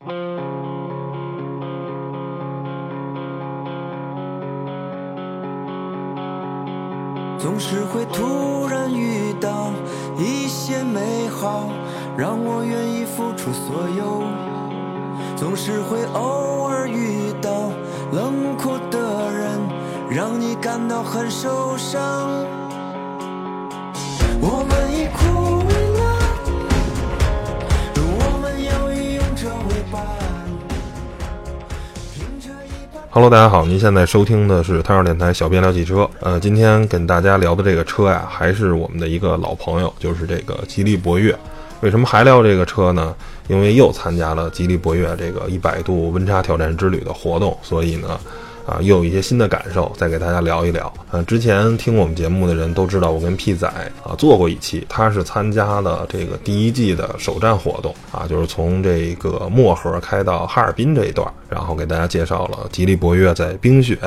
总是会突然遇到一些美好，让我愿意付出所有。总是会偶尔遇到冷酷的人，让你感到很受伤。Hello，大家好，您现在收听的是汤小电台小编聊汽车。呃，今天跟大家聊的这个车呀，还是我们的一个老朋友，就是这个吉利博越。为什么还聊这个车呢？因为又参加了吉利博越这个一百度温差挑战之旅的活动，所以呢，啊，又有一些新的感受，再给大家聊一聊。呃，之前听我们节目的人都知道，我跟 P 仔啊做过一期，他是参加了这个第一季的首站活动啊，就是从这个漠河开到哈尔滨这一段，然后给大家介绍了吉利博越在冰雪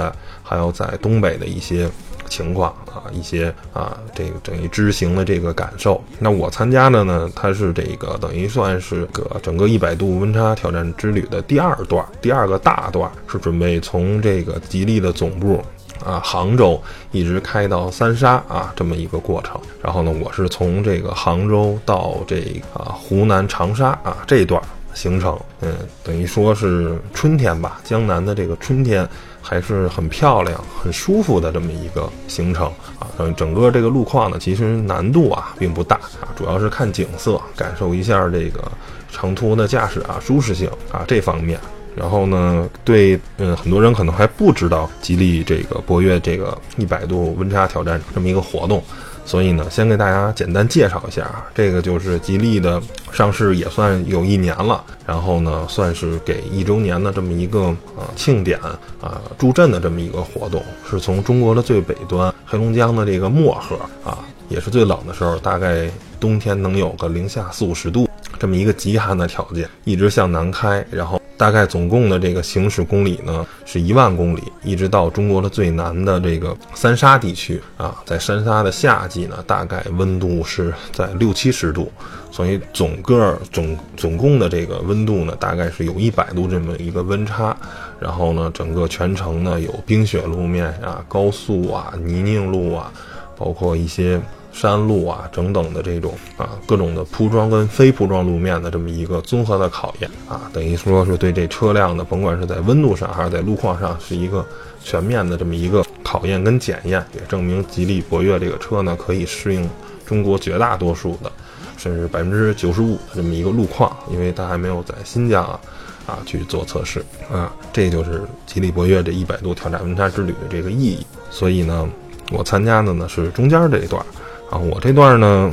还有在东北的一些。情况啊，一些啊，这个等于知行的这个感受。那我参加的呢，它是这个等于算是个整个一百度温差挑战之旅的第二段，第二个大段是准备从这个吉利的总部啊杭州一直开到三沙啊这么一个过程。然后呢，我是从这个杭州到这个啊湖南长沙啊这段行程，嗯，等于说是春天吧，江南的这个春天。还是很漂亮、很舒服的这么一个行程啊。嗯，整个这个路况呢，其实难度啊并不大啊，主要是看景色，感受一下这个长途的驾驶啊舒适性啊这方面。然后呢，对，嗯，很多人可能还不知道吉利这个博越这个一百度温差挑战这么一个活动。所以呢，先给大家简单介绍一下啊，这个就是吉利的上市也算有一年了，然后呢，算是给一周年的这么一个呃庆典啊助阵的这么一个活动，是从中国的最北端黑龙江的这个漠河啊，也是最冷的时候，大概冬天能有个零下四五十度这么一个极寒的条件，一直向南开，然后。大概总共的这个行驶公里呢是一万公里，一直到中国的最南的这个三沙地区啊，在三沙的夏季呢，大概温度是在六七十度，所以总个总总共的这个温度呢，大概是有一百度这么一个温差。然后呢，整个全程呢有冰雪路面啊、高速啊、泥泞路啊，包括一些。山路啊，等等的这种啊，各种的铺装跟非铺装路面的这么一个综合的考验啊，等于说是对这车辆的，甭管是在温度上还是在路况上，是一个全面的这么一个考验跟检验，也证明吉利博越这个车呢，可以适应中国绝大多数的，甚至百分之九十五的这么一个路况，因为它还没有在新疆啊啊去做测试啊，这就是吉利博越这一百度挑战温差之旅的这个意义。所以呢，我参加的呢是中间这一段。啊，我这段呢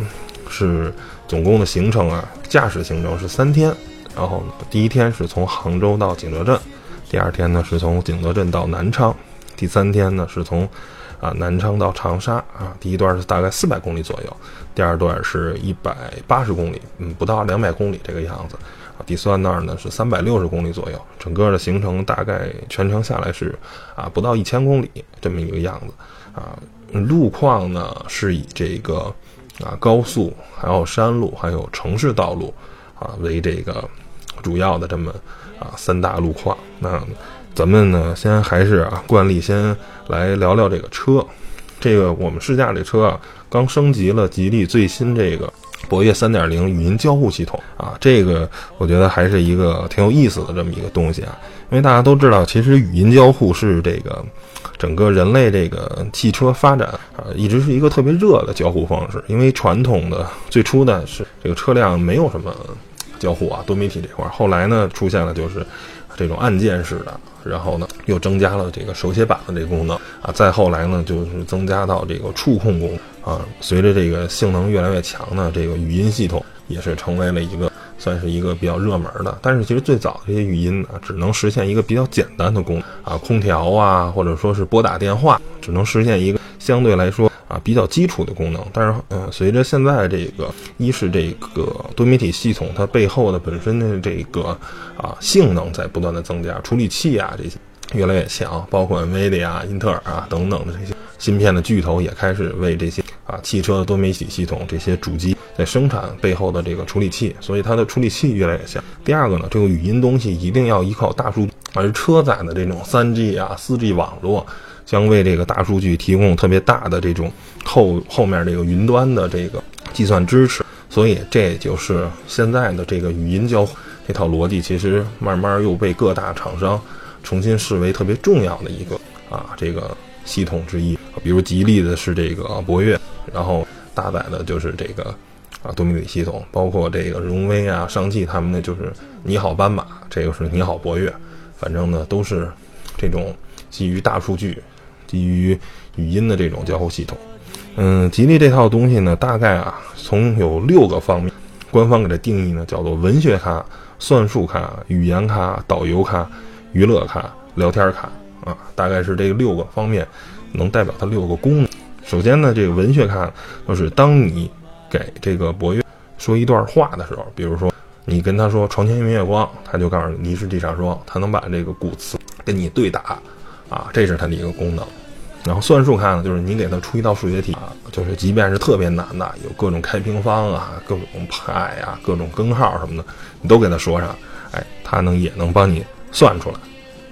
是总共的行程啊，驾驶行程是三天。然后第一天是从杭州到景德镇，第二天呢是从景德镇到南昌，第三天呢是从啊南昌到长沙啊。第一段是大概四百公里左右，第二段是一百八十公里，嗯，不到两百公里这个样子。啊，第三段呢是三百六十公里左右，整个的行程大概全程下来是啊不到一千公里这么一个样子啊。路况呢是以这个啊高速，还有山路，还有城市道路啊为这个主要的这么啊三大路况。那咱们呢先还是啊惯例先来聊聊这个车。这个我们试驾这车啊刚升级了吉利最新这个博越三点零语音交互系统啊，这个我觉得还是一个挺有意思的这么一个东西啊。因为大家都知道，其实语音交互是这个。整个人类这个汽车发展啊，一直是一个特别热的交互方式。因为传统的最初呢是这个车辆没有什么交互啊，多媒体这块儿。后来呢，出现了就是这种按键式的，然后呢又增加了这个手写板的这个功能啊。再后来呢，就是增加到这个触控功能啊。随着这个性能越来越强呢，这个语音系统也是成为了一个。算是一个比较热门的，但是其实最早这些语音呢，只能实现一个比较简单的功能啊，空调啊，或者说是拨打电话，只能实现一个相对来说啊比较基础的功能。但是，嗯，随着现在这个一是这个多媒体系统它背后的本身的这个啊性能在不断的增加，处理器啊这些越来越强，包括 NVIDIA、英特尔啊等等的这些芯片的巨头也开始为这些啊汽车的多媒体系统这些主机。在生产背后的这个处理器，所以它的处理器越来越像。第二个呢，这个语音东西一定要依靠大数据，而车载的这种三 G 啊、四 G 网络，将为这个大数据提供特别大的这种后后面这个云端的这个计算支持。所以这就是现在的这个语音交互这套逻辑，其实慢慢又被各大厂商重新视为特别重要的一个啊这个系统之一。比如吉利的是这个博越，然后搭载的就是这个。啊，多媒体系统包括这个荣威啊、上汽他们的就是你好斑马，这个是你好博越，反正呢都是这种基于大数据、基于语音的这种交互系统。嗯，吉利这套东西呢，大概啊从有六个方面，官方给它定义呢叫做文学卡、算术卡、语言卡、导游卡、娱乐卡、聊天卡啊，大概是这六个方面能代表它六个功能。首先呢，这个文学卡就是当你给这个博越说一段话的时候，比如说你跟他说“床前明月光”，他就告诉你“疑是地上霜”，他能把这个古词跟你对打，啊，这是它的一个功能。然后算术看呢，就是你给他出一道数学题啊，就是即便是特别难的，有各种开平方啊、各种派啊、各种根号什么的，你都给他说上，哎，他能也能帮你算出来，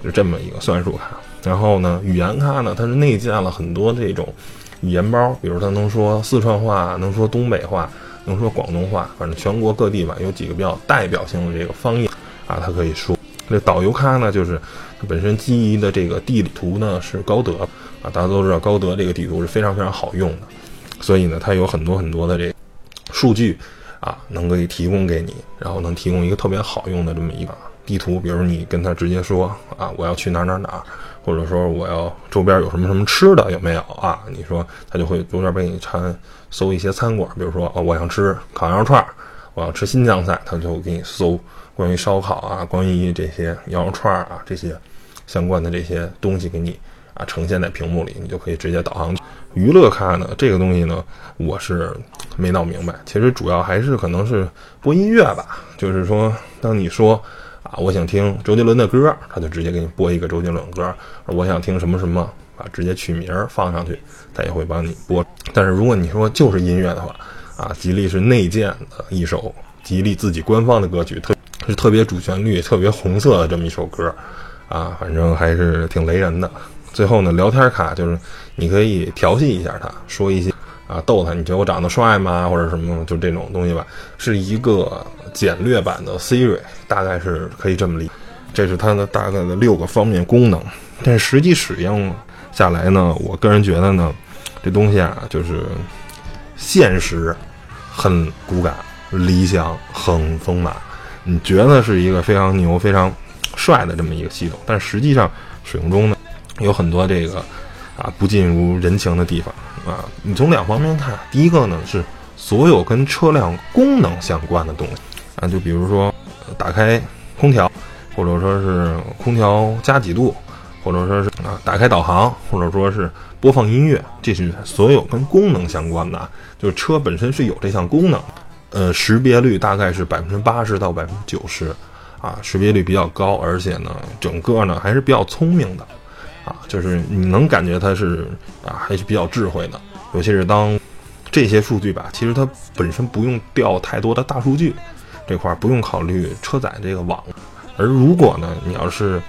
就这么一个算术卡。然后呢，语言卡呢，它是内建了很多这种。语言包，比如他能说四川话，能说东北话，能说广东话，反正全国各地吧，有几个比较代表性的这个方言啊，他可以说。这导游咖呢，就是它本身基于的这个地图呢是高德啊，大家都知道高德这个地图是非常非常好用的，所以呢，它有很多很多的这数据啊，能可以提供给你，然后能提供一个特别好用的这么一个地图，比如你跟他直接说啊，我要去哪哪哪。或者说我要周边有什么什么吃的有没有啊？你说他就会中间帮你查搜一些餐馆，比如说哦，我想吃烤羊肉串儿，我要吃新疆菜，他就给你搜关于烧烤啊，关于这些羊肉串儿啊这些相关的这些东西给你啊呈现在屏幕里，你就可以直接导航。娱乐咖呢，这个东西呢，我是没闹明白。其实主要还是可能是播音乐吧，就是说当你说。啊，我想听周杰伦的歌，他就直接给你播一个周杰伦歌。我想听什么什么，啊，直接取名放上去，他也会帮你播。但是如果你说就是音乐的话，啊，吉利是内建的一首吉利自己官方的歌曲，特是特别主旋律、特别红色的这么一首歌，啊，反正还是挺雷人的。最后呢，聊天卡就是你可以调戏一下他，说一些啊逗他，你觉得我长得帅吗？或者什么，就这种东西吧，是一个。简略版的 Siri 大概是可以这么理，这是它的大概的六个方面功能。但实际使用下来呢，我个人觉得呢，这东西啊，就是现实很骨感，理想很丰满。你觉得是一个非常牛、非常帅的这么一个系统，但实际上使用中呢，有很多这个啊不尽如人情的地方啊。你从两方面看，第一个呢是所有跟车辆功能相关的东西。啊，就比如说，打开空调，或者说是空调加几度，或者说是啊，打开导航，或者说是播放音乐，这是所有跟功能相关的，就是车本身是有这项功能，呃，识别率大概是百分之八十到百分之九十，啊，识别率比较高，而且呢，整个呢还是比较聪明的，啊，就是你能感觉它是啊，还是比较智慧的，尤其是当这些数据吧，其实它本身不用调太多的大数据。这块不用考虑车载这个网，而如果呢，你要是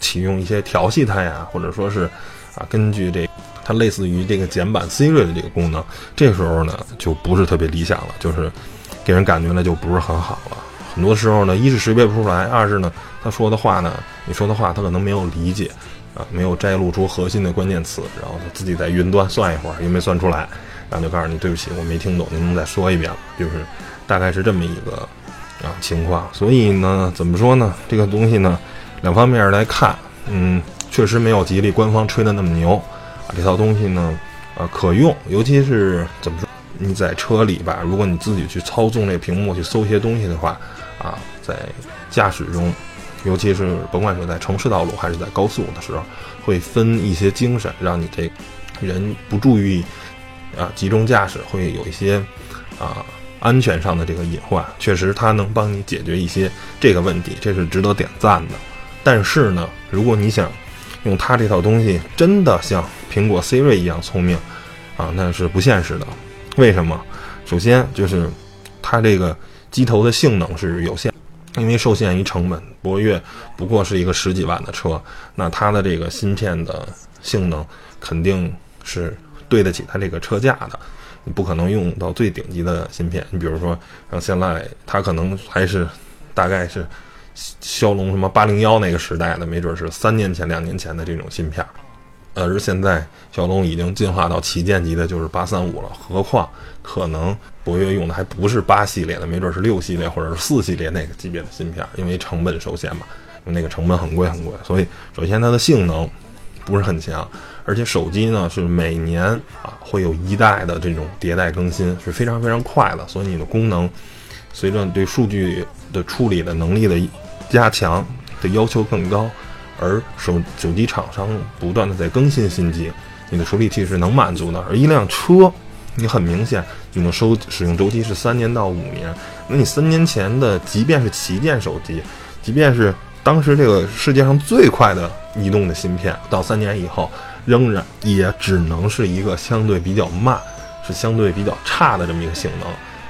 启用一些调戏它呀，或者说是啊，根据这它类似于这个简版 Siri 的这个功能，这时候呢就不是特别理想了，就是给人感觉呢就不是很好了。很多时候呢，一是识别不出来，二是呢他说的话呢，你说的话他可能没有理解啊，没有摘录出核心的关键词，然后他自己在云端算一会儿又没算出来，然后就告诉你对不起，我没听懂，您能再说一遍吗？就是大概是这么一个。啊，情况，所以呢，怎么说呢？这个东西呢，两方面来看，嗯，确实没有吉利官方吹的那么牛啊。这套东西呢，呃，可用，尤其是怎么说，你在车里吧，如果你自己去操纵这屏幕去搜一些东西的话，啊，在驾驶中，尤其是甭管是在城市道路还是在高速的时候，会分一些精神，让你这人不注意啊，集中驾驶，会有一些啊。安全上的这个隐患，确实它能帮你解决一些这个问题，这是值得点赞的。但是呢，如果你想用它这套东西真的像苹果 Siri 一样聪明啊，那是不现实的。为什么？首先就是它这个机头的性能是有限，因为受限于成本，博越不过是一个十几万的车，那它的这个芯片的性能肯定是对得起它这个车价的。你不可能用到最顶级的芯片，你比如说像现在它可能还是大概是骁龙什么八零幺那个时代的，没准是三年前、两年前的这种芯片。而现在骁龙已经进化到旗舰级的，就是八三五了。何况可能博越用的还不是八系列的，没准是六系列或者是四系列那个级别的芯片，因为成本受限嘛，因为那个成本很贵很贵。所以首先它的性能不是很强，而且手机呢是每年啊会有一代的这种迭代更新，是非常非常快的。所以你的功能随着对数据的处理的能力的加强的要求更高。而手手机厂商不断的在更新新机，你的处理器是能满足的。而一辆车，你很明显，你的收使用周期是三年到五年。那你三年前的，即便是旗舰手机，即便是当时这个世界上最快的移动的芯片，到三年以后，仍然也只能是一个相对比较慢，是相对比较差的这么一个性能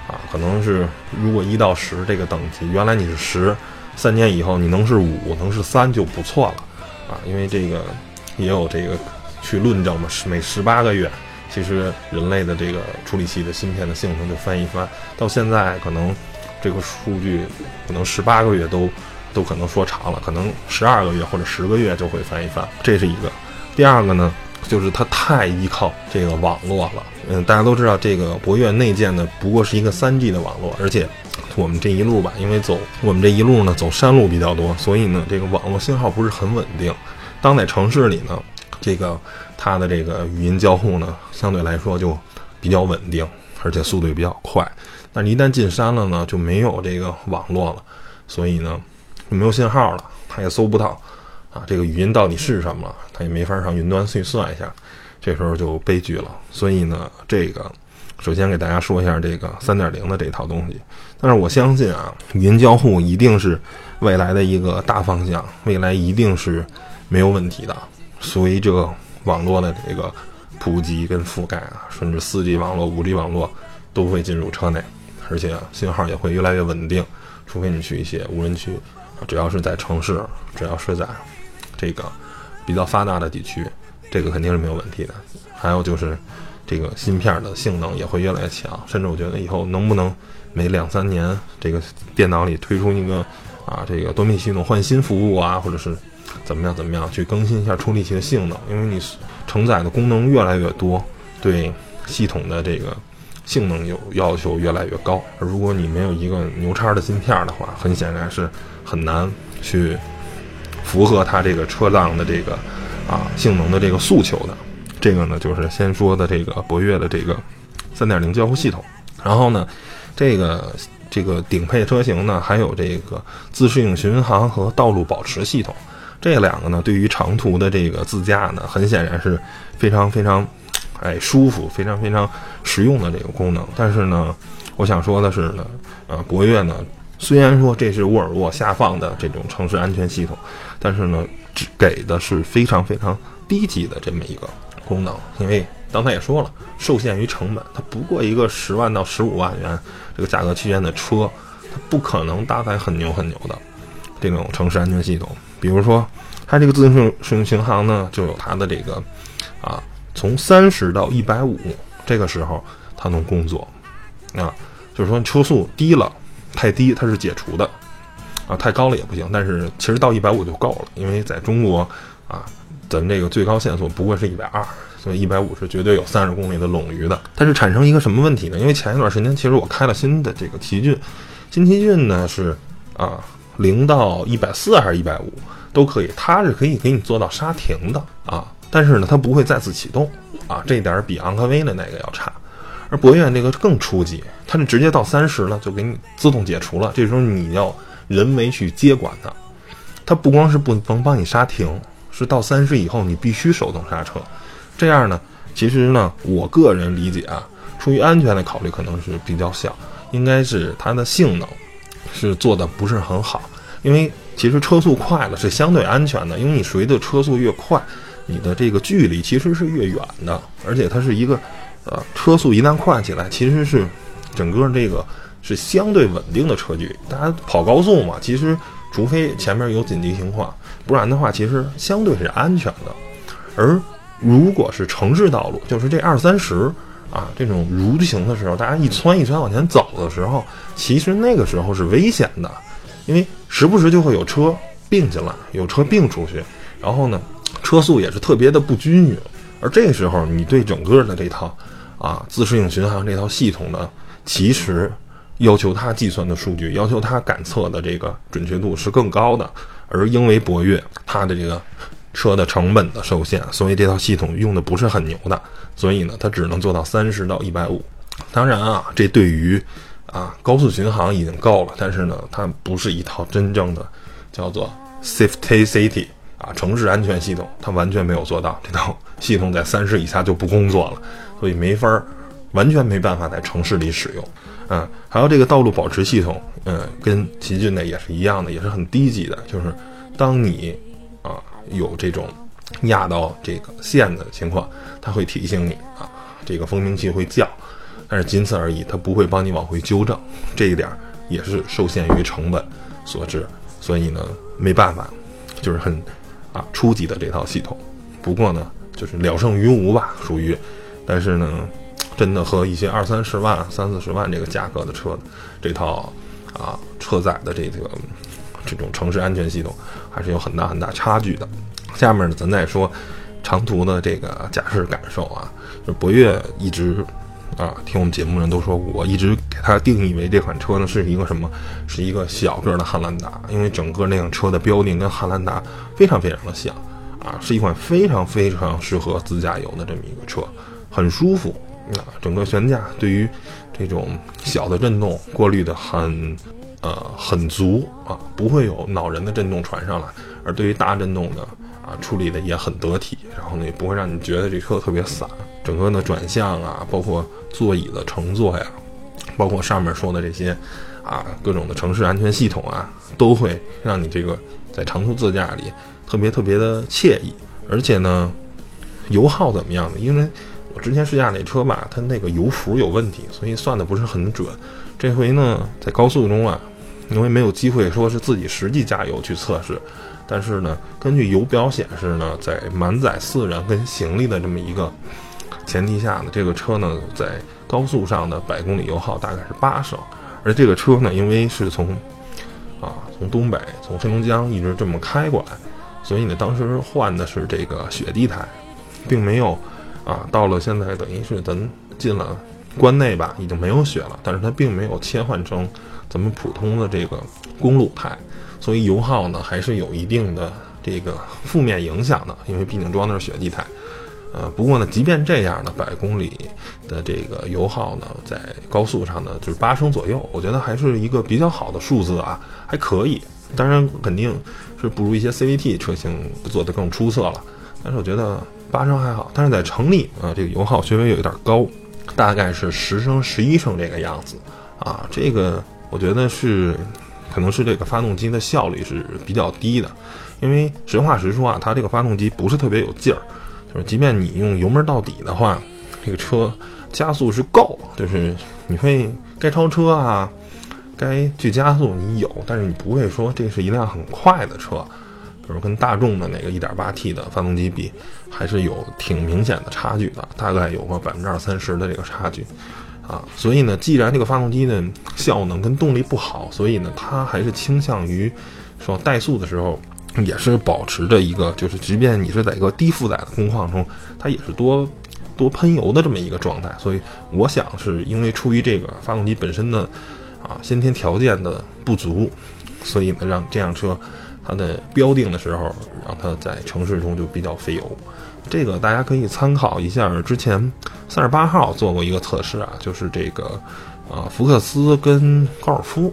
啊。可能是如果一到十这个等级，原来你是十。三年以后，你能是五，能是三就不错了，啊，因为这个也有这个去论证嘛，是每十八个月，其实人类的这个处理器的芯片的性能就翻一番。到现在可能这个数据可能十八个月都都可能说长了，可能十二个月或者十个月就会翻一番，这是一个。第二个呢，就是它太依靠这个网络了。嗯，大家都知道这个博越内建的不过是一个三 G 的网络，而且。我们这一路吧，因为走我们这一路呢，走山路比较多，所以呢，这个网络信号不是很稳定。当在城市里呢，这个它的这个语音交互呢，相对来说就比较稳定，而且速度也比较快。但是一旦进山了呢，就没有这个网络了，所以呢，就没有信号了，它也搜不到啊，这个语音到底是什么，它也没法上云端去算一下，这时候就悲剧了。所以呢，这个。首先给大家说一下这个三点零的这套东西，但是我相信啊，语音交互一定是未来的一个大方向，未来一定是没有问题的。随着网络的这个普及跟覆盖啊，甚至四 G 网络、五 G 网络都会进入车内，而且信号也会越来越稳定。除非你去一些无人区，只要是在城市，只要是在这个比较发达的地区，这个肯定是没有问题的。还有就是。这个芯片的性能也会越来越强，甚至我觉得以后能不能每两三年这个电脑里推出一个啊这个多媒体系统换新服务啊，或者是怎么样怎么样去更新一下处理器的性能，因为你承载的功能越来越多，对系统的这个性能有要求越来越高。而如果你没有一个牛叉的芯片的话，很显然是很难去符合它这个车辆的这个啊性能的这个诉求的。这个呢，就是先说的这个博越的这个三点零交互系统，然后呢，这个这个顶配车型呢，还有这个自适应巡航和道路保持系统，这两个呢，对于长途的这个自驾呢，很显然是非常非常哎舒服、非常非常实用的这个功能。但是呢，我想说的是呢，呃，博越呢，虽然说这是沃尔沃下放的这种城市安全系统，但是呢，只给的是非常非常低级的这么一个。功能，因为刚才也说了，受限于成本，它不过一个十万到十五万元这个价格区间的车，它不可能搭载很牛很牛的这种城市安全系统。比如说，它这个自适应巡航呢，就有它的这个啊，从三十到一百五这个时候它能工作啊，就是说车速低了，太低它是解除的啊，太高了也不行。但是其实到一百五就够了，因为在中国啊。咱这个最高限速不过是一百二，所以一百五是绝对有三十公里的冗余的。但是产生一个什么问题呢？因为前一段时间其实我开了新的这个奇骏，新奇骏呢是啊零到一百四还是一百五都可以，它是可以给你做到刹停的啊，但是呢它不会再次启动啊，这点比昂科威的那个要差。而博越那个更初级，它是直接到三十了就给你自动解除了，这时候你要人为去接管它，它不光是不能帮你刹停。是到三十以后，你必须手动刹车，这样呢，其实呢，我个人理解啊，出于安全的考虑，可能是比较小，应该是它的性能是做的不是很好，因为其实车速快了是相对安全的，因为你随着车速越快，你的这个距离其实是越远的，而且它是一个，呃，车速一旦快起来，其实是整个这个是相对稳定的车距。大家跑高速嘛，其实除非前面有紧急情况，不然的话，其实相对是安全的。而如果是城市道路，就是这二三十啊这种蠕行的时候，大家一窜一窜往前走的时候，其实那个时候是危险的，因为时不时就会有车并进来，有车并出去，然后呢，车速也是特别的不均匀。而这时候，你对整个的这套啊自适应巡航这套系统呢，其实要求它计算的数据，要求它感测的这个准确度是更高的。而因为博越它的这个车的成本的受限，所以这套系统用的不是很牛的，所以呢，它只能做到三十到一百五。当然啊，这对于啊高速巡航已经够了，但是呢，它不是一套真正的叫做 Safety City 啊城市安全系统，它完全没有做到。这套系统在三十以下就不工作了，所以没法儿，完全没办法在城市里使用。嗯，还有这个道路保持系统，嗯，跟奇骏的也是一样的，也是很低级的，就是当你啊。有这种压到这个线的情况，它会提醒你啊，这个蜂鸣器会叫，但是仅此而已，它不会帮你往回纠正。这一点也是受限于成本所致，所以呢，没办法，就是很啊初级的这套系统。不过呢，就是聊胜于无吧，属于。但是呢，真的和一些二三十万、三四十万这个价格的车，这套啊车载的这个。这种城市安全系统还是有很大很大差距的。下面呢，咱再说长途的这个驾驶感受啊。就博越一直啊，听我们节目人都说，我一直给它定义为这款车呢是一个什么？是一个小个的汉兰达，因为整个那辆车的标定跟汉兰达非常非常的像啊，是一款非常非常适合自驾游的这么一个车，很舒服啊，整个悬架对于这种小的震动过滤的很。呃，很足啊，不会有恼人的震动传上来。而对于大震动呢，啊，处理的也很得体，然后呢，也不会让你觉得这车特别散。整个的转向啊，包括座椅的乘坐呀，包括上面说的这些啊，各种的城市安全系统啊，都会让你这个在长途自驾里特别特别的惬意。而且呢，油耗怎么样呢？因为我之前试驾那车吧，它那个油符有问题，所以算的不是很准。这回呢，在高速中啊，因为没有机会说是自己实际加油去测试，但是呢，根据油表显示呢，在满载四人跟行李的这么一个前提下呢，这个车呢在高速上的百公里油耗大概是八升，而这个车呢，因为是从啊从东北从黑龙江一直这么开过来，所以呢，当时换的是这个雪地胎，并没有啊到了现在等于是咱进了。关内吧已经没有雪了，但是它并没有切换成咱们普通的这个公路胎，所以油耗呢还是有一定的这个负面影响的，因为毕竟装的是雪地胎。呃，不过呢，即便这样呢，百公里的这个油耗呢，在高速上呢就是八升左右，我觉得还是一个比较好的数字啊，还可以。当然肯定是不如一些 CVT 车型做得更出色了，但是我觉得八升还好。但是在城里啊，这个油耗稍微有一点高。大概是十升、十一升这个样子，啊，这个我觉得是，可能是这个发动机的效率是比较低的，因为实话实说啊，它这个发动机不是特别有劲儿，就是即便你用油门到底的话，这个车加速是够，就是你会该超车啊，该去加速你有，但是你不会说这是一辆很快的车。就是跟大众的那个 1.8T 的发动机比，还是有挺明显的差距的，大概有个百分之二三十的这个差距，啊，所以呢，既然这个发动机的效能跟动力不好，所以呢，它还是倾向于说怠速的时候也是保持着一个，就是即便你是在一个低负载的工况中，它也是多多喷油的这么一个状态。所以我想是因为出于这个发动机本身的啊先天条件的不足，所以呢让这辆车。它的标定的时候，让它在城市中就比较费油，这个大家可以参考一下。之前三十八号做过一个测试啊，就是这个啊福克斯跟高尔夫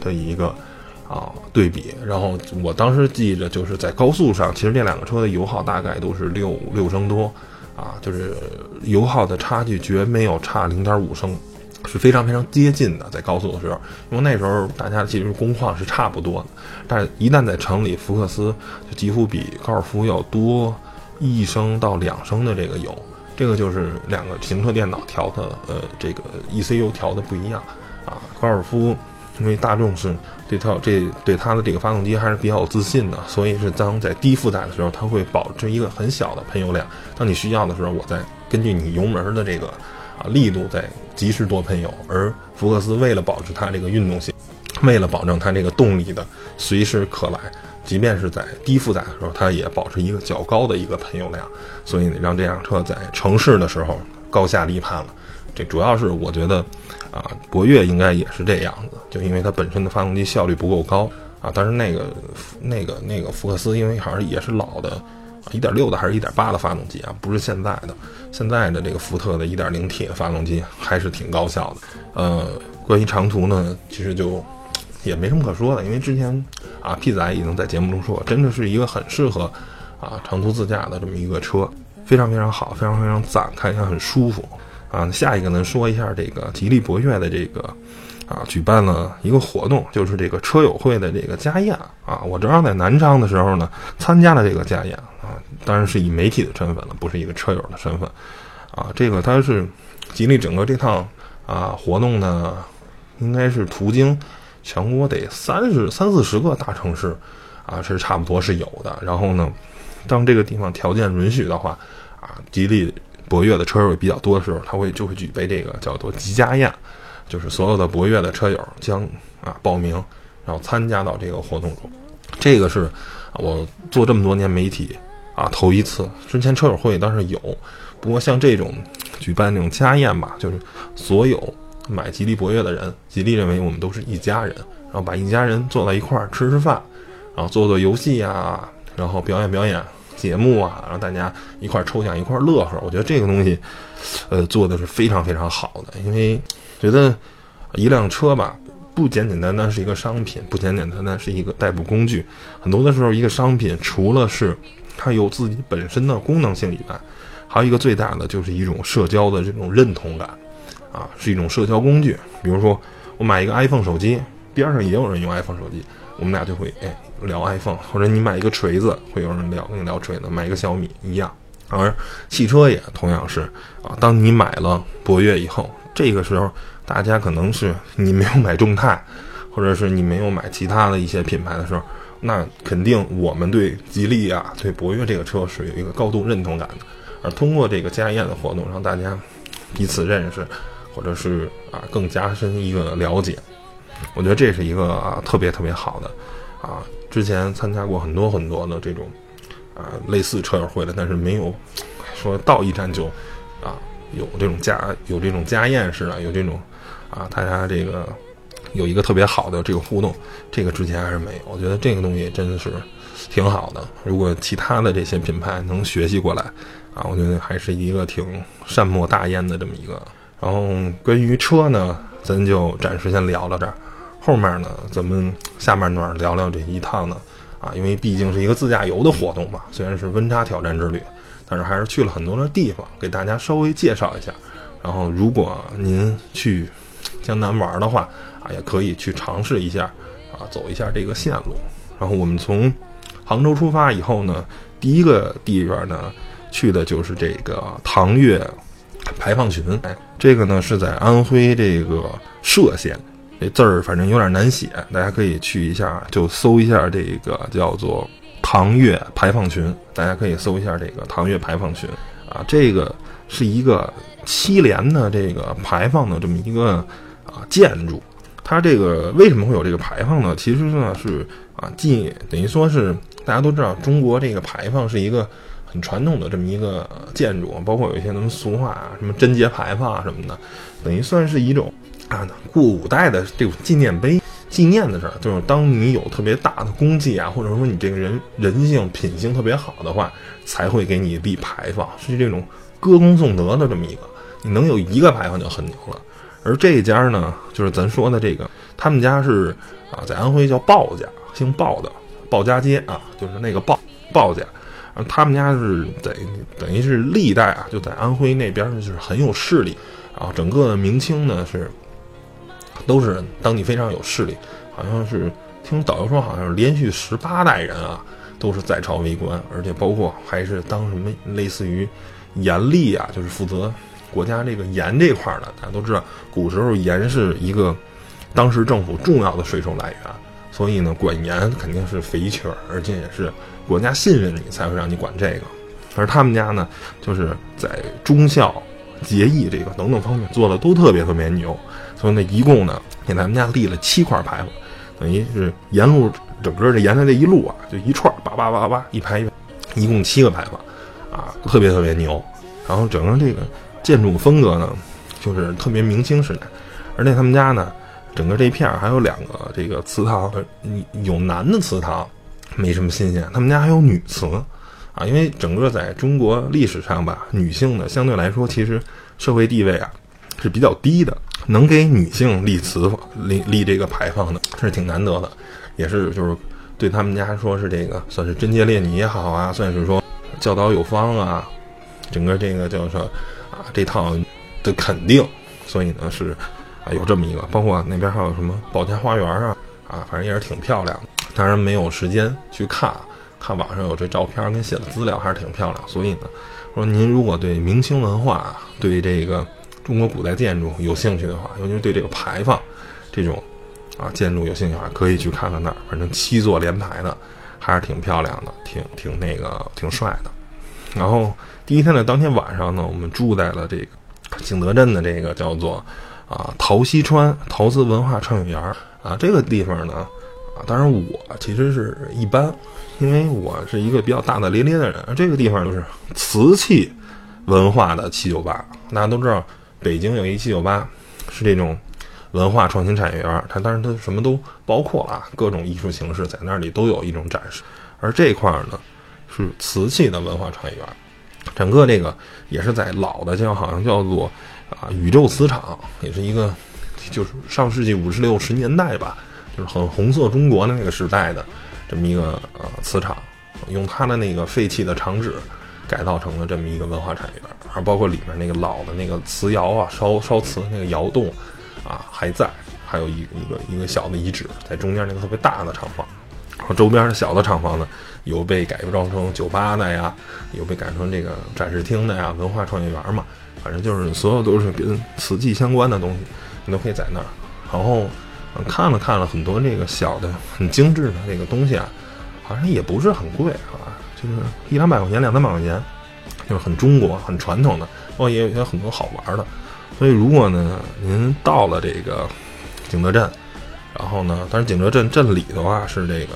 的一个啊对比。然后我当时记着，就是在高速上，其实这两个车的油耗大概都是六六升多啊，就是油耗的差距绝没有差零点五升。是非常非常接近的，在高速的时候，因为那时候大家其实工况是差不多的，但是一旦在城里，福克斯就几乎比高尔夫要多一升到两升的这个油，这个就是两个行车电脑调的，呃，这个 ECU 调的不一样，啊，高尔夫，因为大众是对它这对它的这个发动机还是比较有自信的，所以是当在低负载的时候，它会保持一个很小的喷油量。当你需要的时候，我再根据你油门的这个力度在及时多喷油。而福克斯为了保持它这个运动性，为了保证它这个动力的随时可来，即便是在低负载的时候，它也保持一个较高的一个喷油量，所以让这辆车在城市的时候高下立判了。这主要是我觉得，啊，博越应该也是这样子，就因为它本身的发动机效率不够高啊。但是那个那个那个福克斯，因为好像也是老的，一点六的还是一点八的发动机啊，不是现在的。现在的这个福特的一点零 T 发动机还是挺高效的。呃，关于长途呢，其实就也没什么可说的，因为之前啊，P 仔已经在节目中说，真的是一个很适合啊长途自驾的这么一个车，非常非常好，非常非常赞，看起来很舒服。啊，下一个呢，说一下这个吉利博越的这个啊，举办了一个活动，就是这个车友会的这个家宴啊。我正好在南昌的时候呢，参加了这个家宴啊，当然是以媒体的身份了，不是一个车友的身份啊。这个它是吉利整个这趟啊活动呢，应该是途经全国得三十三四十个大城市啊，是差不多是有的。然后呢，当这个地方条件允许的话啊，吉利。博越的车友比较多的时候，他会就会举办这个叫做吉家宴，就是所有的博越的车友将啊报名，然后参加到这个活动中。这个是我做这么多年媒体啊头一次，之前车友会当然有，不过像这种举办那种家宴吧，就是所有买吉利博越的人，吉利认为我们都是一家人，然后把一家人坐在一块儿吃吃饭，然后做做游戏呀，然后表演表演。节目啊，让大家一块儿抽奖，一块儿乐呵。我觉得这个东西，呃，做的是非常非常好的。因为觉得一辆车吧，不简简单单是一个商品，不简简单单是一个代步工具。很多的时候，一个商品除了是它有自己本身的功能性以外，还有一个最大的就是一种社交的这种认同感啊，是一种社交工具。比如说，我买一个 iPhone 手机，边上也有人用 iPhone 手机，我们俩就会哎。聊 iPhone，或者你买一个锤子，会有人聊跟你聊锤子；买一个小米一样。而汽车也同样是啊，当你买了博越以后，这个时候大家可能是你没有买众泰，或者是你没有买其他的一些品牌的时候，那肯定我们对吉利啊，对博越这个车是有一个高度认同感的。而通过这个家宴的活动，让大家彼此认识，或者是啊更加深一个了解，我觉得这是一个啊特别特别好的啊。之前参加过很多很多的这种，啊，类似车友会的，但是没有说到一站就，啊，有这种家有这种家宴似的，有这种，啊，大家这个有一个特别好的这个互动，这个之前还是没有。我觉得这个东西真的是挺好的。如果其他的这些品牌能学习过来，啊，我觉得还是一个挺善莫大焉的这么一个。然后关于车呢，咱就暂时先聊到这儿。后面呢，咱们下半段聊聊这一趟呢，啊，因为毕竟是一个自驾游的活动嘛，虽然是温差挑战之旅，但是还是去了很多的地方，给大家稍微介绍一下。然后，如果您去江南玩的话，啊，也可以去尝试一下，啊，走一下这个线路。然后我们从杭州出发以后呢，第一个地方呢，去的就是这个唐岳排放群，哎，这个呢是在安徽这个歙县。这字儿反正有点难写，大家可以去一下，就搜一下这个叫做“唐岳排放群”，大家可以搜一下这个“唐岳排放群”啊，这个是一个七连的这个排放的这么一个啊建筑。它这个为什么会有这个排放呢？其实呢是啊，既等于说是大家都知道，中国这个排放是一个很传统的这么一个建筑，包括有一些什么俗话啊，什么贞节牌坊啊什么的，等于算是一种。啊，古代的这种纪念碑，纪念的事儿，就是当你有特别大的功绩啊，或者说你这个人人性品性特别好的话，才会给你立牌坊，是这种歌功颂德的这么一个。你能有一个牌坊就很牛了。而这一家呢，就是咱说的这个，他们家是啊，在安徽叫鲍家，姓鲍的，鲍家街啊，就是那个鲍鲍家。他们家是等等于是历代啊，就在安徽那边就是很有势力啊。整个明清呢是。都是当地非常有势力，好像是听导游说，好像是连续十八代人啊，都是在朝为官，而且包括还是当什么类似于盐吏啊，就是负责国家这个盐这块的。大家都知道，古时候盐是一个当时政府重要的税收来源，所以呢，管盐肯定是肥缺，而且也是国家信任你才会让你管这个。而他们家呢，就是在忠孝、节义这个等等方面做的都特别特别牛，所以呢，一共呢给咱们家立了七块牌坊，等于是沿路整个这沿着这一路啊，就一串叭叭叭叭一排一排，一共七个牌坊，啊，特别特别牛。然后整个这个建筑风格呢，就是特别明清时代，而且他们家呢。整个这一片还有两个这个祠堂，有男的祠堂，没什么新鲜。他们家还有女祠，啊，因为整个在中国历史上吧，女性的相对来说其实社会地位啊是比较低的，能给女性立祠立立这个牌坊的，是挺难得的，也是就是对他们家说是这个算是贞洁烈女也好啊，算是说教导有方啊，整个这个叫说这套的肯定，所以呢是。啊，有这么一个，包括那边还有什么保家花园啊，啊，反正也是挺漂亮的。当然没有时间去看，看网上有这照片跟写的资料，还是挺漂亮。所以呢，说您如果对明清文化、对这个中国古代建筑有兴趣的话，尤其是对这个牌坊这种啊建筑有兴趣的话，可以去看看那儿。反正七座连排的，还是挺漂亮的，挺挺那个挺帅的。然后第一天的当天晚上呢，我们住在了这个景德镇的这个叫做。啊，陶溪川陶瓷文化创意园啊，这个地方呢，啊，当然我其实是一般，因为我是一个比较大大咧咧的人。这个地方就是瓷器文化的七九八，大家都知道，北京有一七九八，是这种文化创新产业园，它当然它什么都包括了，各种艺术形式在那里都有一种展示。而这块呢，是瓷器的文化产业园，整个这个也是在老的叫好像叫做。啊，宇宙磁场也是一个，就是上世纪五十六十年代吧，就是很红色中国的那个时代的这么一个呃磁场，用它的那个废弃的厂址改造成了这么一个文化产业园，而包括里面那个老的那个瓷窑啊，烧烧瓷那个窑洞啊还在，还有一一个一个小的遗址在中间那个特别大的厂房，和周边的小的厂房呢，有被改装成酒吧的呀，有被改成这个展示厅的呀，文化创意园嘛。反正就是所有都是跟瓷器相关的东西，你都可以在那儿。然后看了看了很多这个小的很精致的这个东西啊，好像也不是很贵啊，就是一两百块钱、两三百块钱，就是很中国、很传统的。哦，也有些很多好玩的。所以如果呢您到了这个景德镇，然后呢，但是景德镇镇里头啊是这个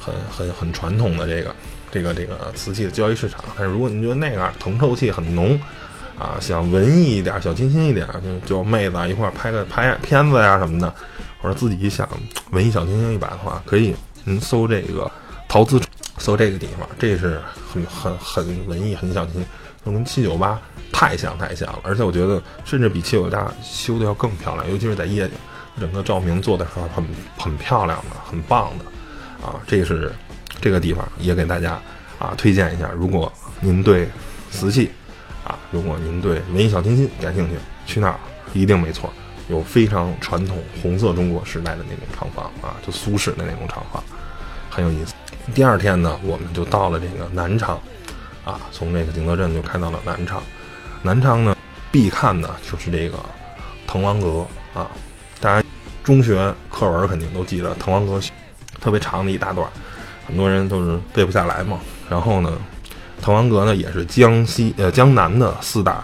很很很传统的这个这个这个瓷器的交易市场。但是如果您觉得那个铜臭气很浓，啊，想文艺一点、小清新一点，就就妹子一块拍个拍片子呀什么的，或者自己想文艺小清新一把的话，可以您搜这个陶瓷，搜这个地方，这是很很很文艺、很小清新，就跟七九八太像太像了。而且我觉得，甚至比七九八修的要更漂亮，尤其是在夜景，整个照明做的时候很很漂亮的，很棒的。啊，这是这个地方也给大家啊推荐一下，如果您对瓷器。啊，如果您对文艺小清新感兴趣，去那儿一定没错，有非常传统红色中国时代的那种厂房啊，就苏式的那种厂房，很有意思。第二天呢，我们就到了这个南昌，啊，从这个景德镇就开到了南昌。南昌呢，必看的就是这个滕王阁啊，大家中学课文肯定都记得滕王阁，特别长的一大段，很多人都是背不下来嘛。然后呢？滕王阁呢，也是江西呃江南的四大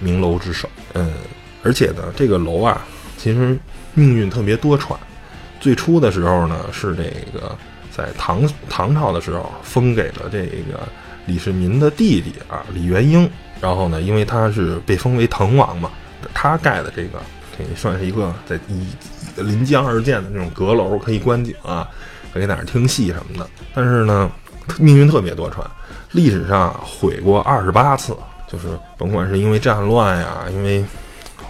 名楼之首。嗯，而且呢，这个楼啊，其实命运特别多舛。最初的时候呢，是这个在唐唐朝的时候封给了这个李世民的弟弟啊李元婴。然后呢，因为他是被封为滕王嘛，他盖的这个可以算是一个在以临江而建的那种阁楼，可以观景啊，可以在那儿听戏什么的。但是呢，命运特别多舛。历史上毁过二十八次，就是甭管是因为战乱呀，因为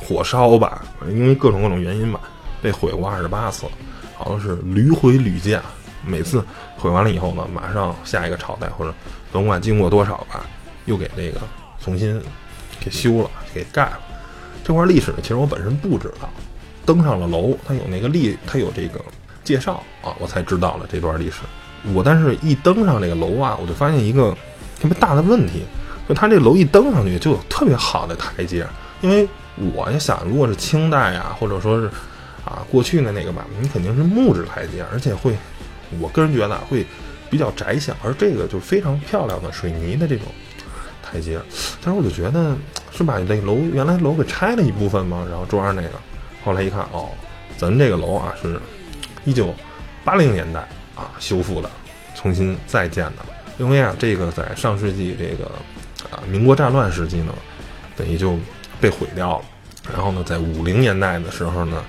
火烧吧，因为各种各种原因吧，被毁过二十八次，好像是屡毁屡建。每次毁完了以后呢，马上下一个朝代或者甭管经过多少吧，又给这个重新给修了，给盖了。这块历史呢其实我本身不知道，登上了楼，它有那个历，它有这个介绍啊，我才知道了这段历史。我但是一登上这个楼啊，我就发现一个。特别大的问题，就它这楼一登上去就有特别好的台阶，因为我也想，如果是清代啊，或者说是啊，过去的那个吧，你肯定是木质台阶，而且会，我个人觉得会比较窄小，而这个就是非常漂亮的水泥的这种台阶。但是我就觉得是把那楼原来楼给拆了一部分吗？然后中央那个，后来一看，哦，咱这个楼啊是一九八零年代啊修复的，重新再建的。因为啊，这个在上世纪这个啊民国战乱时期呢，等于就被毁掉了。然后呢，在五零年代的时候呢，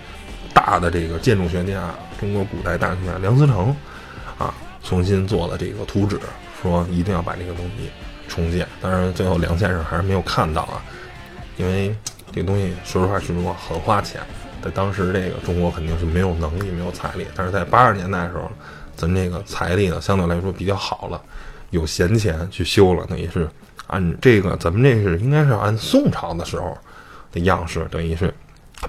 大的这个建筑学家，中国古代大学家梁思成啊，重新做了这个图纸，说一定要把这个东西重建。当然，最后梁先生还是没有看到啊，因为这个东西说实话是说很花钱，在当时这个中国肯定是没有能力、没有财力。但是在八十年代的时候，咱这个财力呢相对来说比较好了。有闲钱去修了，等于是按这个，咱们这是应该是按宋朝的时候的样式，等于是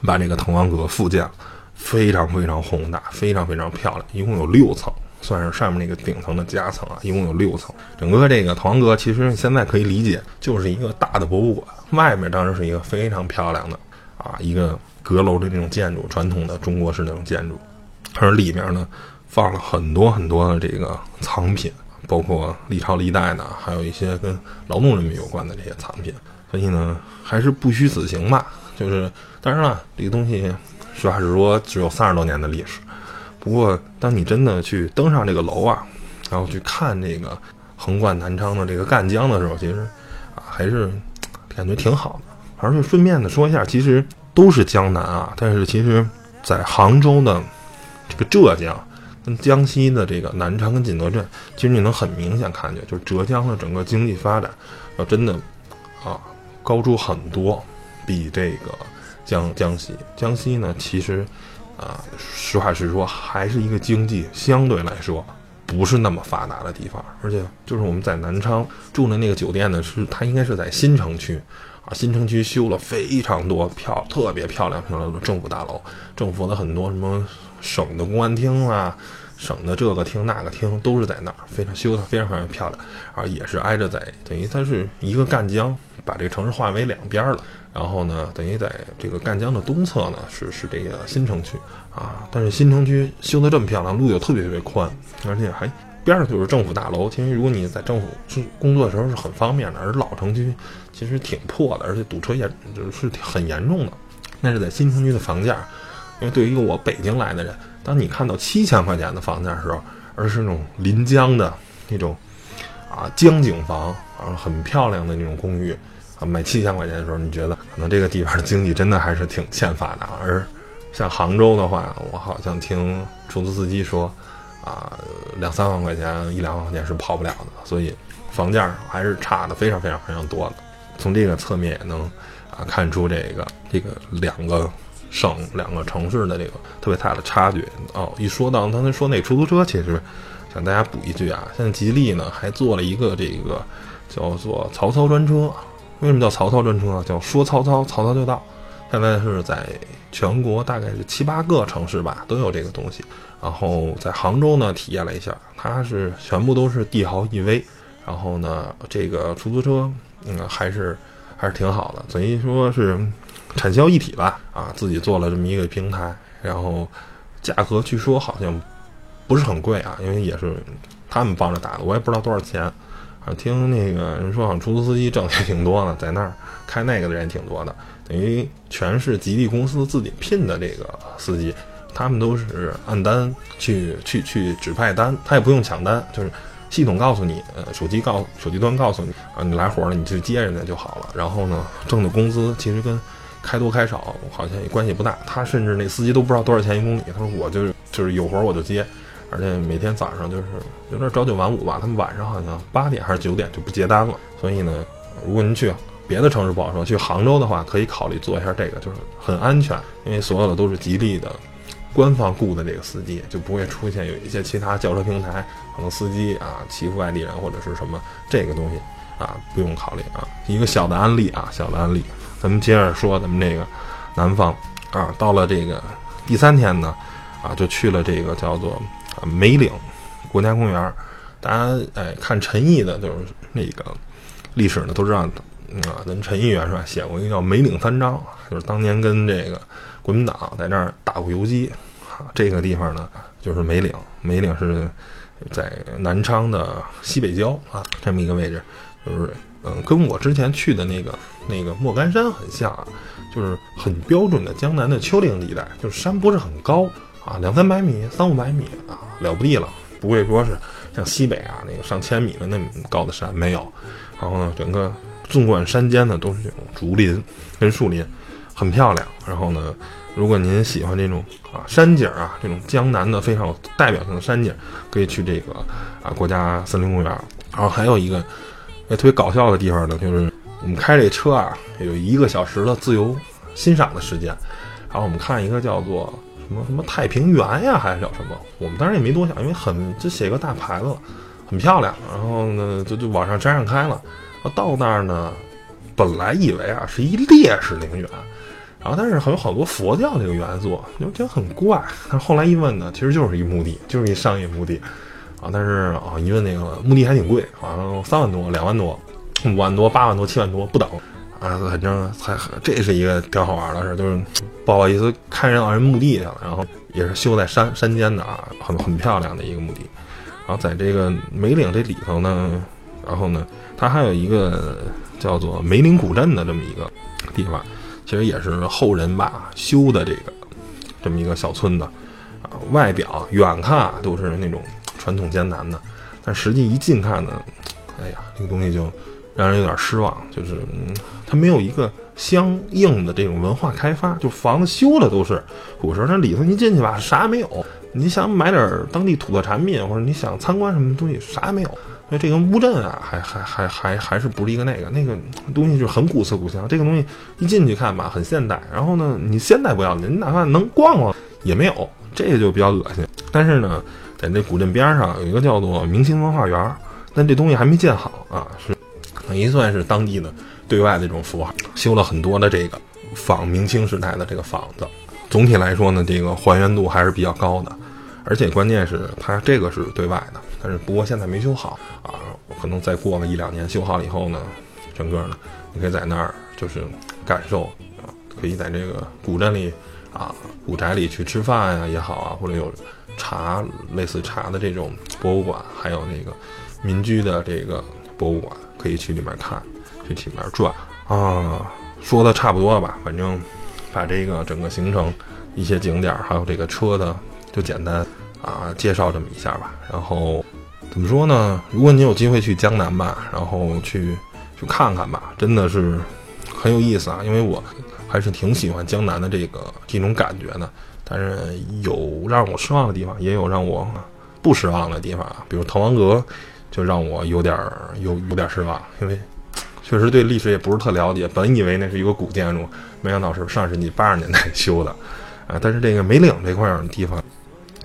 把这个滕王阁复建了，非常非常宏大，非常非常漂亮，一共有六层，算是上面那个顶层的夹层啊，一共有六层。整个这个滕王阁其实现在可以理解就是一个大的博物馆，外面当然是一个非常漂亮的啊一个阁楼的那种建筑，传统的中国式那种建筑，而里面呢放了很多很多的这个藏品。包括历朝历代的，还有一些跟劳动人民有关的这些藏品，所以呢，还是不虚此行吧。就是，当然了，这个东西实话实说，只有三十多年的历史。不过，当你真的去登上这个楼啊，然后去看这个横贯南昌的这个赣江的时候，其实啊，还是感觉挺好的。而且顺便的说一下，其实都是江南啊，但是其实，在杭州的这个浙江。跟江西的这个南昌跟景德镇，其实你能很明显看见，就是浙江的整个经济发展，要真的啊高出很多，比这个江江西江西呢，其实啊实话实说，还是一个经济相对来说不是那么发达的地方。而且就是我们在南昌住的那个酒店呢，是它应该是在新城区，新城区修了非常多漂特别漂亮漂亮的政府大楼，政府的很多什么。省的公安厅啊，省的这个厅那个厅都是在那儿，非常修的非常非常漂亮，啊，也是挨着在，等于它是一个赣江，把这个城市划为两边了。然后呢，等于在这个赣江的东侧呢是是这个新城区啊，但是新城区修的这么漂亮，路又特别特别宽，而且还边上就是政府大楼。其实如果你在政府是工作的时候是很方便的，而老城区其实挺破的，而且堵车也就是很严重的。那是在新城区的房价。因为对于一个我北京来的人，当你看到七千块钱的房价的时候，而是那种临江的那种啊江景房，啊很漂亮的那种公寓，啊卖七千块钱的时候，你觉得可能这个地方的经济真的还是挺欠发达。而像杭州的话，我好像听出租司机说，啊两三万块钱一两万块钱是跑不了的，所以房价还是差的非常非常非常多的。从这个侧面也能啊看出这个这个两个。省两个城市的这个特别大的差距哦。一说到刚才说那出租车，其实想大家补一句啊，现在吉利呢还做了一个这个叫做曹操专车。为什么叫曹操专车？啊叫说曹操，曹操就到。现在是在全国大概是七八个城市吧都有这个东西。然后在杭州呢体验了一下，它是全部都是帝豪 EV。然后呢这个出租车嗯还是还是挺好的，等于说是。产销一体吧，啊，自己做了这么一个平台，然后价格据说好像不是很贵啊，因为也是他们帮着打的，我也不知道多少钱。啊，听那个人说，好像出租司机挣的也挺多的，在那儿开那个的人挺多的，等于全是吉利公司自己聘的这个司机，他们都是按单去去去指派单，他也不用抢单，就是系统告诉你，呃，手机告手机端告诉你，啊，你来活了，你去接人家就好了。然后呢，挣的工资其实跟开多开少好像也关系不大，他甚至那司机都不知道多少钱一公里。他说我就是就是有活我就接，而且每天早上就是有点朝九晚五吧。他们晚上好像八点还是九点就不接单了。所以呢，如果您去别的城市不好说，去杭州的话可以考虑做一下这个，就是很安全，因为所有的都是吉利的官方雇的这个司机，就不会出现有一些其他轿车平台可能司机啊欺负外地人或者是什么这个东西啊不用考虑啊。一个小的案例啊，小的案例。咱们接着说咱们这个南方啊，到了这个第三天呢，啊，就去了这个叫做梅岭国家公园。大家哎看陈毅的，就是那个历史呢，都知道啊，咱陈毅元帅写过一个叫《梅岭三章》，就是当年跟这个国民党在那儿打过游击。啊，这个地方呢，就是梅岭。梅岭是在南昌的西北郊啊，这么一个位置，就是嗯，跟我之前去的那个那个莫干山很像，啊，就是很标准的江南的丘陵地带，就是山不是很高啊，两三百米、三五百米啊，了不地了，不会说是像西北啊那个上千米的那么高的山没有。然后呢，整个纵贯山间呢都是这种竹林跟树林，很漂亮。然后呢，如果您喜欢这种啊山景啊，这种江南的非常有代表性的山景，可以去这个啊国家森林公园。然后还有一个也特别搞笑的地方呢，就是我们开这车啊，有一个小时的自由欣赏的时间。然后我们看一个叫做什么什么太平园呀，还是叫什么？我们当时也没多想，因为很就写一个大牌子。很漂亮，然后呢，就就往上山上开了。到那儿呢，本来以为啊是一烈士陵园，然后但是还有好多佛教这个元素，就觉得很怪。但是后来一问呢，其实就是一墓地，就是一商业墓地啊。但是啊，一问那个墓地还挺贵，好像三万多、两万多、五万多、八万多、七万多不等啊。反正还这是一个挺好玩的事，就是不好意思看人到人墓地去了，然后也是修在山山间的啊，很很漂亮的一个墓地。然后在这个梅岭这里头呢，然后呢，它还有一个叫做梅岭古镇的这么一个地方，其实也是后人吧修的这个这么一个小村子啊。外表远看都是那种传统艰难的，但实际一近看呢，哎呀，这个东西就让人有点失望，就是它没有一个相应的这种文化开发，就房子修的都是古时候，那里头你进去吧，啥也没有。你想买点当地土特产品，或者你想参观什么东西，啥也没有。所以这个乌镇啊，还还还还还是不是一个那个那个东西，就很古色古香。这个东西一进去看吧，很现代。然后呢，你现代不要紧，你哪怕能逛逛也没有，这个就比较恶心。但是呢，在那古镇边上有一个叫做明清文化园，但这东西还没建好啊，是等于算是当地的对外的这种符号，修了很多的这个仿明清时代的这个房子。总体来说呢，这个还原度还是比较高的，而且关键是它这个是对外的，但是不过现在没修好啊，可能再过个一两年修好了以后呢，整个呢，你可以在那儿就是感受啊，可以在这个古镇里啊，古宅里去吃饭呀也好啊，或者有茶类似茶的这种博物馆，还有那个民居的这个博物馆，可以去里面看，去里面转啊。说的差不多了吧，反正。把这个整个行程、一些景点还有这个车的，就简单啊介绍这么一下吧。然后怎么说呢？如果你有机会去江南吧，然后去去看看吧，真的是很有意思啊。因为我还是挺喜欢江南的这个这种感觉的。但是有让我失望的地方，也有让我不失望的地方。比如滕王阁，就让我有点有有点失望，因为。确实对历史也不是特了解，本以为那是一个古建筑，没想到是上世纪八十年代修的，啊！但是这个梅岭这块地方，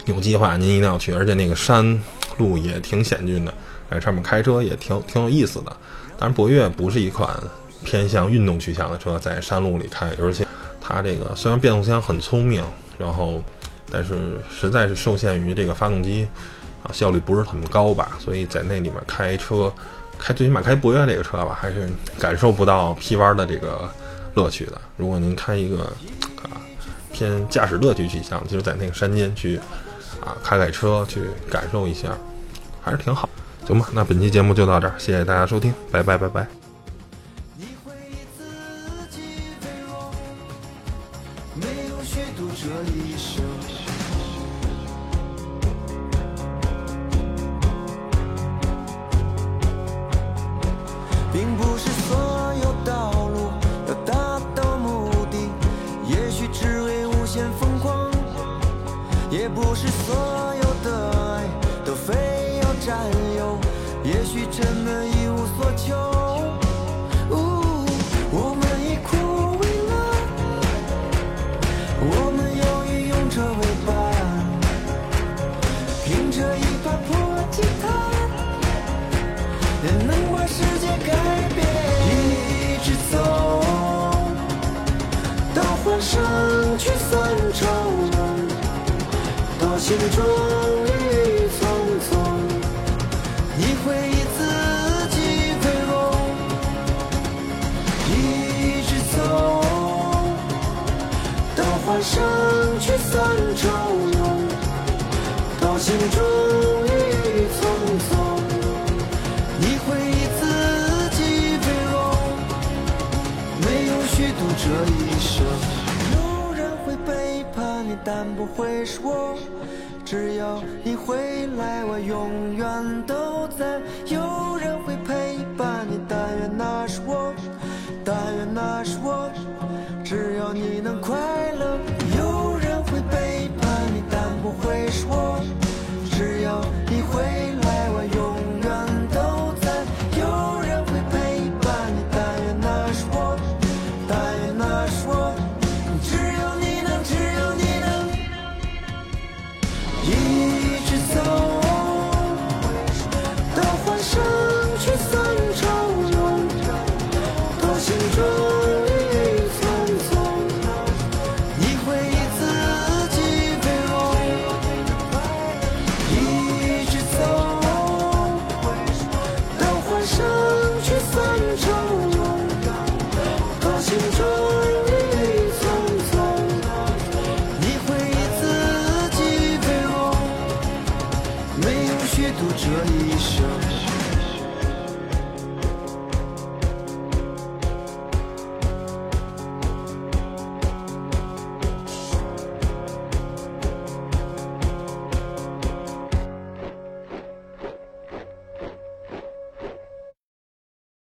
有计划您一定要去，而且那个山路也挺险峻的，在上面开车也挺挺有意思的。当然，博越不是一款偏向运动取向的车，在山路里开，而且它这个虽然变速箱很聪明，然后但是实在是受限于这个发动机啊效率不是很高吧，所以在那里面开车。开最起码开博越这个车吧，还是感受不到 P 弯的这个乐趣的。如果您开一个啊偏驾驶乐趣取向，就是在那个山间去啊开开车去感受一下，还是挺好。行吧，那本期节目就到这儿，谢谢大家收听，拜拜拜拜。是所到心中一匆匆，你会以自己为荣，一直走到欢声聚散中。到心中一匆匆，你会以自己为荣，没有虚度这一生。有人会背叛你，但不会是我。只要你回来，我永远都在。有。